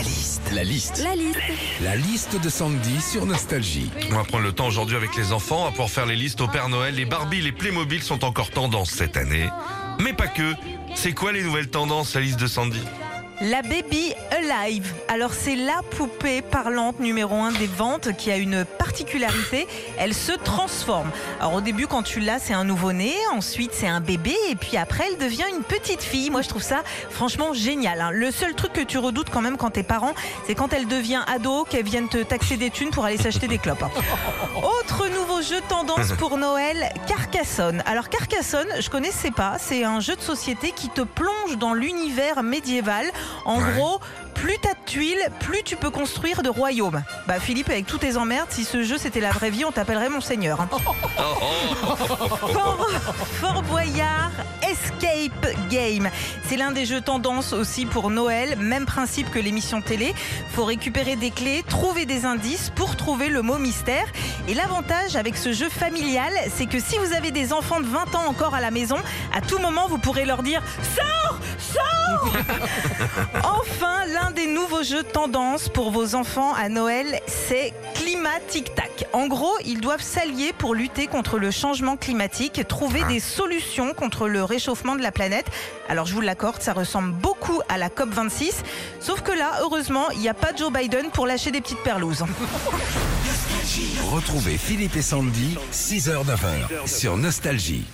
La liste. La liste. La liste. La liste de Sandy sur Nostalgie. On va prendre le temps aujourd'hui avec les enfants à pouvoir faire les listes au Père Noël. Les Barbie, les Playmobil sont encore tendance cette année. Mais pas que. C'est quoi les nouvelles tendances, la liste de Sandy? La Baby Alive. Alors c'est la poupée parlante numéro un des ventes qui a une particularité, elle se transforme. Alors au début quand tu l'as c'est un nouveau-né, ensuite c'est un bébé et puis après elle devient une petite fille. Moi je trouve ça franchement génial. hein. Le seul truc que tu redoutes quand même quand t'es parent, c'est quand elle devient ado, qu'elle vienne te taxer des thunes pour aller s'acheter des clopes. hein. Autre nouveau jeu tendance pour Noël, Carcassonne. Alors Carcassonne, je connaissais pas, c'est un jeu de société qui te plonge dans l'univers médiéval. En Ouais. gros, plus t'as de tuiles, plus tu peux construire de royaumes. Bah Philippe, avec tous tes emmerdes, si ce jeu c'était la vraie vie, on t'appellerait monseigneur. hein. Fort, Fort Boyard Escape Game. C'est l'un des jeux tendance aussi pour Noël. Même principe que l'émission télé. Faut récupérer des clés, trouver des indices pour trouver le mot mystère. Et l'avantage avec ce jeu familial, c'est que si vous avez des enfants de 20 ans encore à la maison, à tout moment vous pourrez leur dire Sors Sors Enfin, l'un des nouveaux jeux tendance pour vos enfants à Noël, c'est Climat Tic Tac. En gros, ils doivent s'allier pour lutter contre le changement climatique, trouver des solutions contre le réchauffement de la planète. Alors, je vous l'accorde, ça ressemble beaucoup à la COP26, sauf que là, heureusement, il n'y a pas Joe Biden pour lâcher des petites perlouses. Retrouvez Philippe et Sandy, 6h-9h sur Nostalgie.